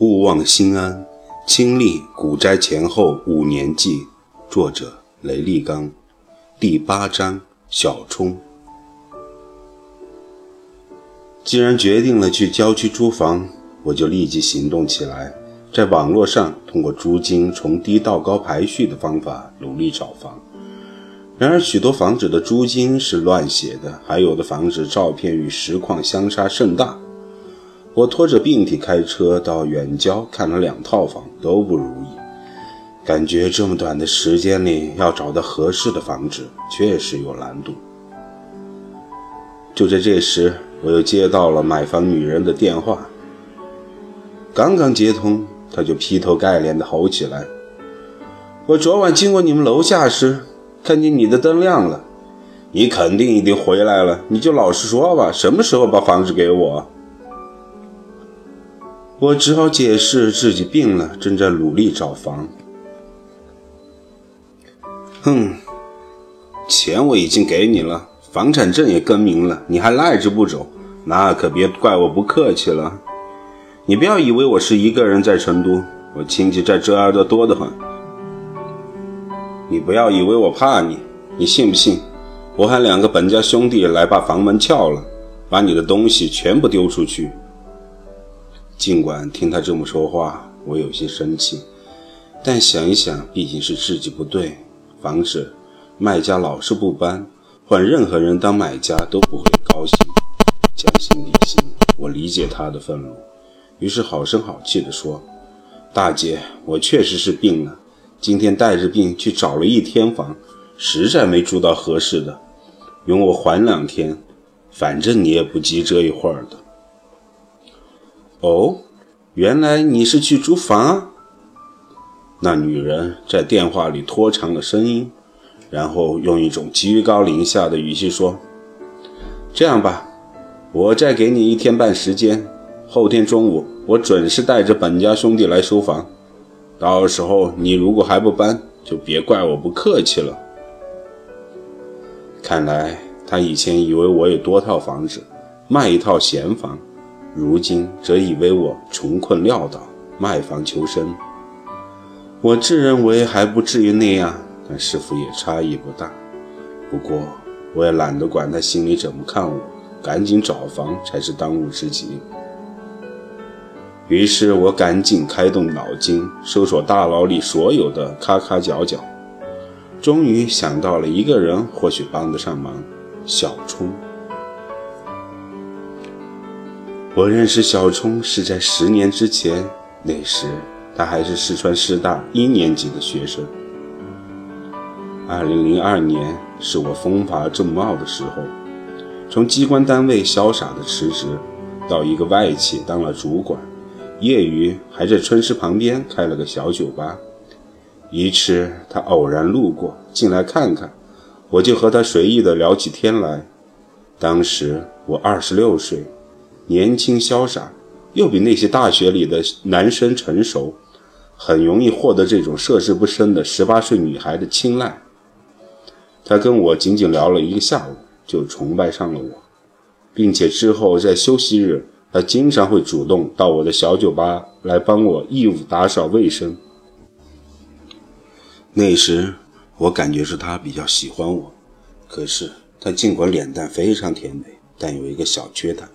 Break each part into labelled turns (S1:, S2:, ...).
S1: 勿忘心安，经历古斋前后五年记。作者：雷立刚。第八章：小冲。既然决定了去郊区租房，我就立即行动起来，在网络上通过租金从低到高排序的方法努力找房。然而，许多房子的租金是乱写的，还有的房子照片与实况相差甚大。我拖着病体开车到远郊看了两套房，都不如意。感觉这么短的时间里要找到合适的房子，确实有难度。就在这时，我又接到了买房女人的电话。刚刚接通，她就劈头盖脸地吼起来：“我昨晚经过你们楼下时。”看见你的灯亮了，你肯定已经回来了。你就老实说吧，什么时候把房子给我？我只好解释自己病了，正在努力找房。哼，钱我已经给你了，房产证也更名了，你还赖着不走，那可别怪我不客气了。你不要以为我是一个人在成都，我亲戚在这儿的多得很。你不要以为我怕你，你信不信？我喊两个本家兄弟来把房门撬了，把你的东西全部丢出去。尽管听他这么说话，我有些生气，但想一想，毕竟是自己不对。房子卖家老是不搬，换任何人当买家都不会高兴。将心比心，我理解他的愤怒，于是好声好气地说：“大姐，我确实是病了。”今天带着病去找了一天房，实在没住到合适的，容我缓两天，反正你也不急这一会儿的。哦，原来你是去租房啊？那女人在电话里拖长了声音，然后用一种居高临下的语气说：“这样吧，我再给你一天半时间，后天中午我准时带着本家兄弟来收房。”到时候你如果还不搬，就别怪我不客气了。看来他以前以为我有多套房子，卖一套闲房，如今则以为我穷困潦倒，卖房求生。我自认为还不至于那样，但似乎也差异不大。不过我也懒得管他心里怎么看我，赶紧找房才是当务之急。于是我赶紧开动脑筋，搜索大牢里所有的咔咔角角，终于想到了一个人，或许帮得上忙。小冲，我认识小冲是在十年之前，那时他还是四川师大一年级的学生。二零零二年是我风华正茂的时候，从机关单位潇洒的辞职，到一个外企当了主管。业余还在村师旁边开了个小酒吧。一次他偶然路过，进来看看，我就和他随意的聊起天来。当时我二十六岁，年轻潇洒，又比那些大学里的男生成熟，很容易获得这种涉世不深的十八岁女孩的青睐。他跟我仅仅聊了一个下午，就崇拜上了我，并且之后在休息日。他经常会主动到我的小酒吧来帮我义务打扫卫生。那时我感觉是他比较喜欢我，可是他尽管脸蛋非常甜美，但有一个小缺点，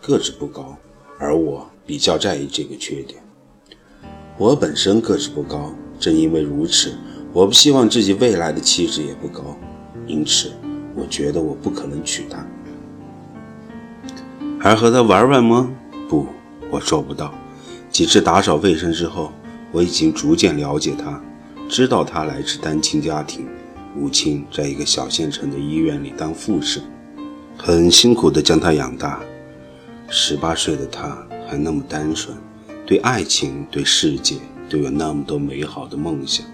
S1: 个子不高，而我比较在意这个缺点。我本身个子不高，正因为如此，我不希望自己未来的妻子也不高，因此我觉得我不可能娶她。还和他玩玩吗？不，我做不到。几次打扫卫生之后，我已经逐渐了解他，知道他来自单亲家庭，母亲在一个小县城的医院里当护士，很辛苦地将他养大。十八岁的他还那么单纯，对爱情、对世界都有那么多美好的梦想。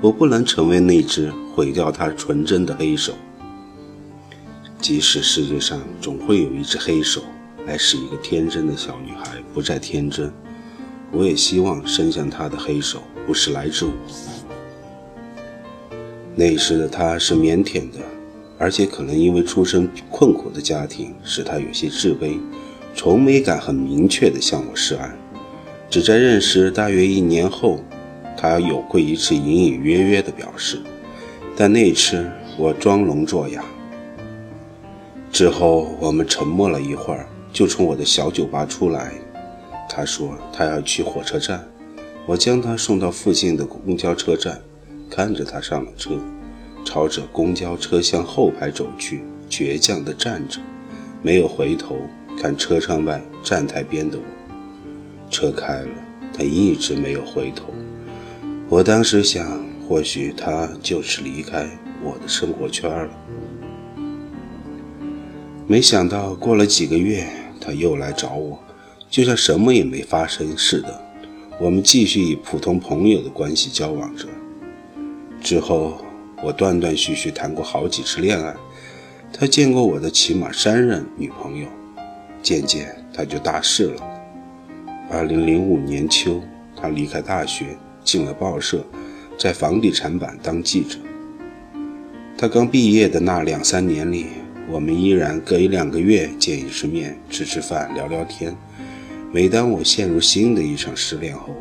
S1: 我不能成为那只毁掉他纯真的黑手。即使世界上总会有一只黑手。来使一个天真的小女孩不再天真。我也希望伸向她的黑手不是来自我。那时的她是腼腆的，而且可能因为出身困苦的家庭，使她有些自卑，从没敢很明确地向我示爱。只在认识大约一年后，他有过一次隐隐约约的表示，但那次我装聋作哑。之后我们沉默了一会儿，就从我的小酒吧出来。他说他要去火车站，我将他送到附近的公交车站，看着他上了车，朝着公交车厢后排走去，倔强地站着，没有回头看车窗外站台边的我。车开了，他一直没有回头。我当时想，或许他就是离开我的生活圈了。没想到过了几个月，他又来找我，就像什么也没发生似的。我们继续以普通朋友的关系交往着。之后，我断断续续谈过好几次恋爱。他见过我的起码三任女朋友。渐渐，他就大事了。二零零五年秋，他离开大学，进了报社，在房地产版当记者。他刚毕业的那两三年里，我们依然隔一两个月见一次面，吃吃饭，聊聊天。每当我陷入新的一场失恋后，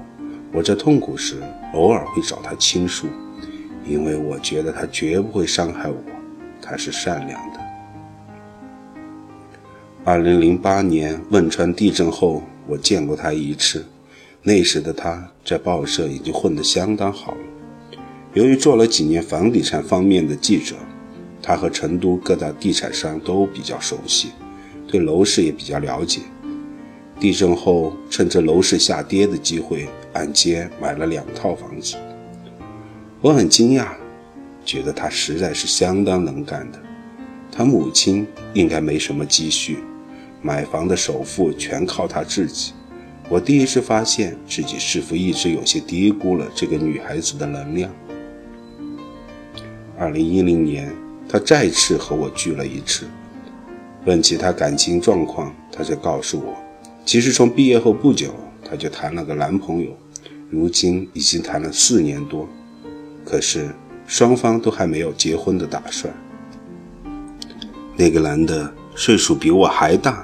S1: 我在痛苦时，偶尔会找他倾诉，因为我觉得他绝不会伤害我，他是善良的。二零零八年汶川地震后。我见过他一次，那时的他在报社已经混得相当好了。由于做了几年房地产方面的记者，他和成都各大地产商都比较熟悉，对楼市也比较了解。地震后，趁着楼市下跌的机会，按揭买了两套房子。我很惊讶，觉得他实在是相当能干的。他母亲应该没什么积蓄。买房的首付全靠她自己。我第一次发现自己似乎一直有些低估了这个女孩子的能量。二零一零年，她再次和我聚了一次，问起她感情状况，她才告诉我，其实从毕业后不久，她就谈了个男朋友，如今已经谈了四年多，可是双方都还没有结婚的打算。那个男的岁数比我还大。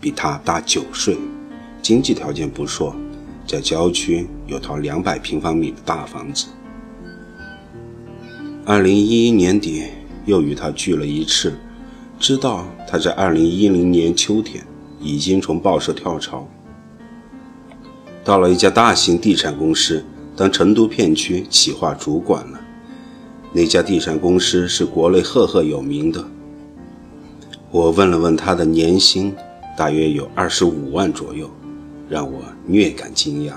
S1: 比他大九岁，经济条件不错，在郊区有套两百平方米的大房子。二零一一年底又与他聚了一次，知道他在二零一零年秋天已经从报社跳槽，到了一家大型地产公司当成都片区企划主管了。那家地产公司是国内赫赫有名的。我问了问他的年薪。大约有二十五万左右，让我略感惊讶。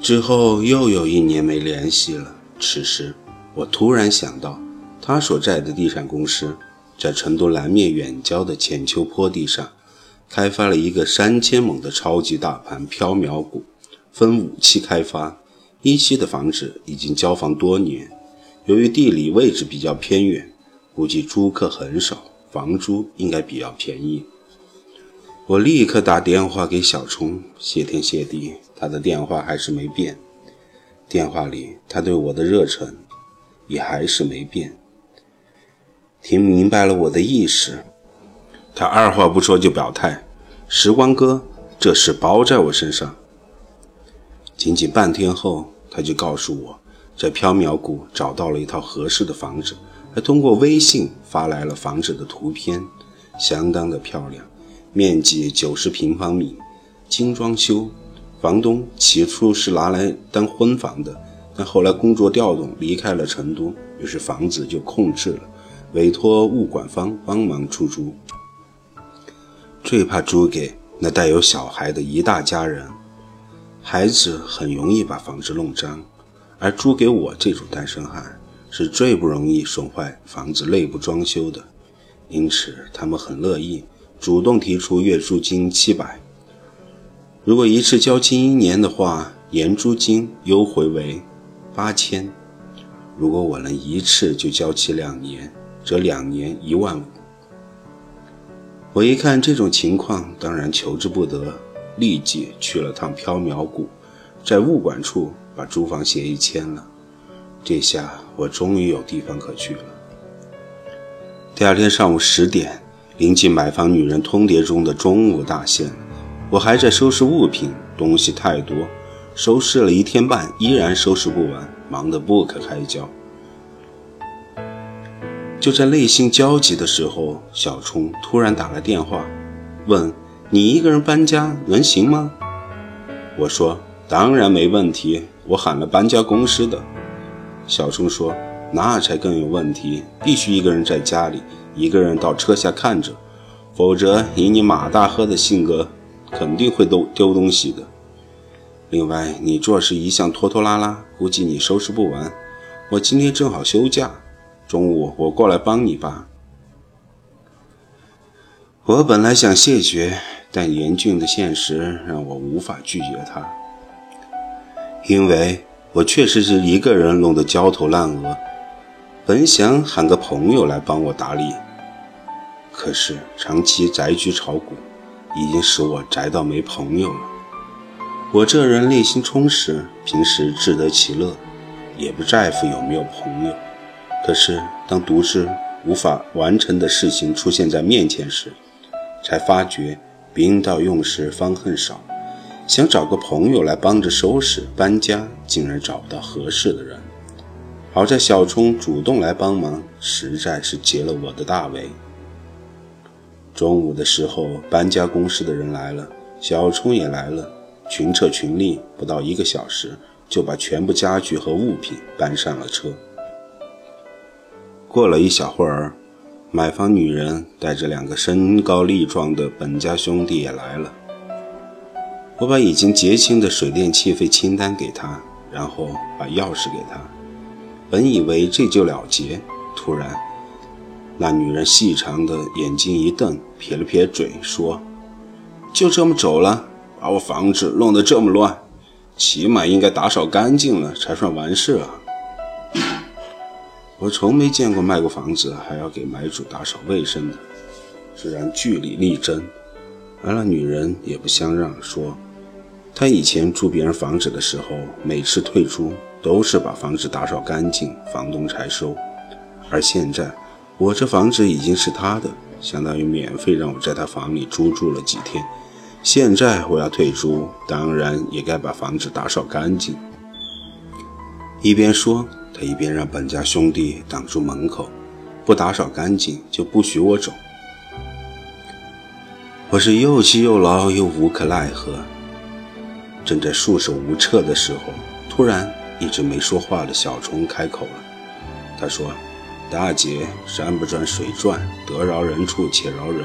S1: 之后又有一年没联系了。此时，我突然想到，他所在的地产公司在成都南面远郊的浅丘坡地上，开发了一个三千亩的超级大盘缥缈谷，分五期开发。一期的房子已经交房多年，由于地理位置比较偏远，估计租客很少。房租应该比较便宜。我立刻打电话给小冲，谢天谢地，他的电话还是没变。电话里他对我的热忱也还是没变。听明白了我的意思，他二话不说就表态：“时光哥，这事包在我身上。”仅仅半天后，他就告诉我，在缥缈谷找到了一套合适的房子。还通过微信发来了房子的图片，相当的漂亮，面积九十平方米，精装修。房东起初是拿来当婚房的，但后来工作调动离开了成都，于是房子就空置了，委托物管方帮忙出租。最怕租给那带有小孩的一大家人，孩子很容易把房子弄脏，而租给我这种单身汉。是最不容易损坏房子内部装修的，因此他们很乐意主动提出月租金七百。如果一次交清一年的话，年租金优惠为八千。如果我能一次就交齐两年，则两年一万五。我一看这种情况，当然求之不得，立即去了趟缥缈谷，在物管处把租房协议签了。这下我终于有地方可去了。第二天上午十点，临近买房女人通牒中的中午大限，我还在收拾物品，东西太多，收拾了一天半，依然收拾不完，忙得不可开交。就在内心焦急的时候，小冲突然打了电话，问：“你一个人搬家能行吗？”我说：“当然没问题，我喊了搬家公司的。”小冲说：“那才更有问题，必须一个人在家里，一个人到车下看着，否则以你马大喝的性格，肯定会都丢东西的。另外，你做事一向拖拖拉拉，估计你收拾不完。我今天正好休假。”中午我过来帮你吧。我本来想谢绝，但严峻的现实让我无法拒绝他，因为我确实是一个人弄得焦头烂额。本想喊个朋友来帮我打理，可是长期宅居炒股，已经使我宅到没朋友了。我这人内心充实，平时自得其乐，也不在乎有没有朋友。可是，当独自无法完成的事情出现在面前时，才发觉兵到用时方恨少。想找个朋友来帮着收拾搬家，竟然找不到合适的人。好在小冲主动来帮忙，实在是解了我的大围。中午的时候，搬家公司的人来了，小冲也来了，群策群力，不到一个小时就把全部家具和物品搬上了车。过了一小会儿，买房女人带着两个身高力壮的本家兄弟也来了。我把已经结清的水电气费清单给他，然后把钥匙给他。本以为这就了结，突然，那女人细长的眼睛一瞪，撇了撇嘴说：“就这么走了？把我房子弄得这么乱，起码应该打扫干净了才算完事啊！” 我从没见过卖过房子还要给买主打扫卫生的，自然据理力争。而那女人也不相让，说他以前租别人房子的时候，每次退租都是把房子打扫干净，房东才收。而现在我这房子已经是他的，相当于免费让我在他房里租住了几天。现在我要退租，当然也该把房子打扫干净。一边说。他一边让本家兄弟挡住门口，不打扫干净就不许我走。我是又气又恼又无可奈何，正在束手无策的时候，突然一直没说话的小虫开口了。他说：“大姐，山不转水转，得饶人处且饶人。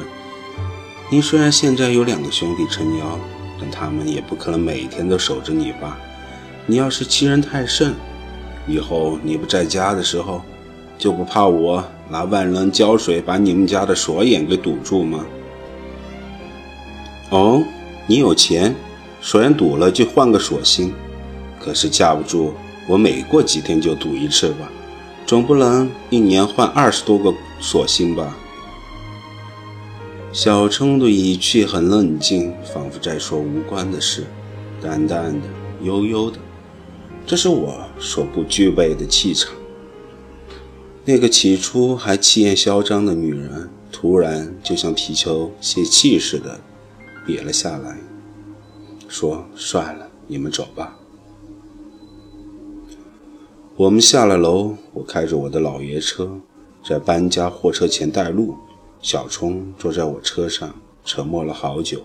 S1: 您虽然现在有两个兄弟撑腰，但他们也不可能每天都守着你吧？你要是欺人太甚。”以后你不在家的时候，就不怕我拿万能胶水把你们家的锁眼给堵住吗？哦，你有钱，锁眼堵了就换个锁芯，可是架不住我每过几天就堵一次吧，总不能一年换二十多个锁芯吧？小冲的语气很冷静，仿佛在说无关的事，淡淡的，悠悠的。这是我所不具备的气场。那个起初还气焰嚣张的女人，突然就像皮球泄气似的瘪了下来，说：“算了，你们走吧。”我们下了楼，我开着我的老爷车，在搬家货车前带路。小冲坐在我车上，沉默了好久，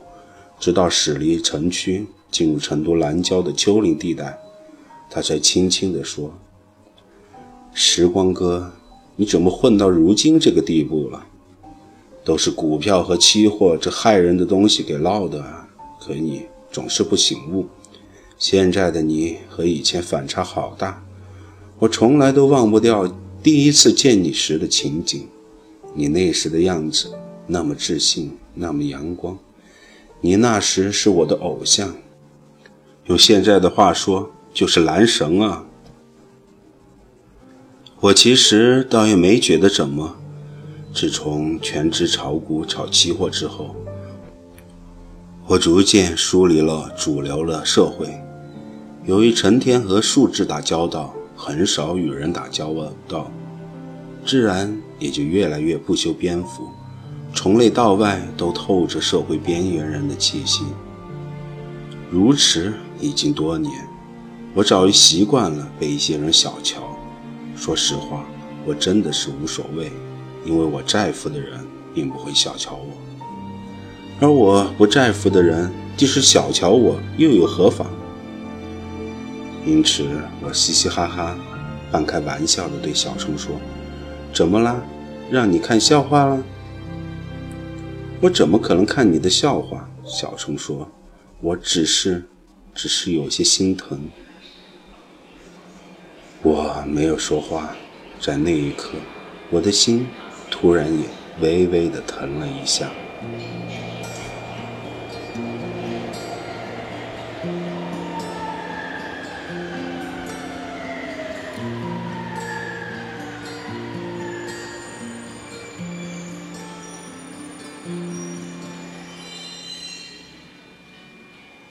S1: 直到驶离城区，进入成都南郊的丘陵地带。他才轻轻地说：“时光哥，你怎么混到如今这个地步了？都是股票和期货这害人的东西给闹的。可你总是不醒悟。现在的你和以前反差好大，我从来都忘不掉第一次见你时的情景。你那时的样子那么自信，那么阳光。你那时是我的偶像。用现在的话说。”就是男神啊！我其实倒也没觉得怎么。自从全职炒股、炒期货之后，我逐渐疏离了主流的社会。由于成天和数字打交道，很少与人打交道，自然也就越来越不修边幅，从内到外都透着社会边缘人的气息。如此已经多年，我早已习惯了被一些人小瞧。说实话，我真的是无所谓，因为我在乎的人并不会小瞧我，而我不在乎的人，即使小瞧我，又有何妨？因此，我嘻嘻哈哈，半开玩笑地对小虫说：“怎么啦？让你看笑话了？”我怎么可能看你的笑话？小虫说：“我只是，只是有些心疼。”我没有说话，在那一刻，我的心突然也微微的疼了一下。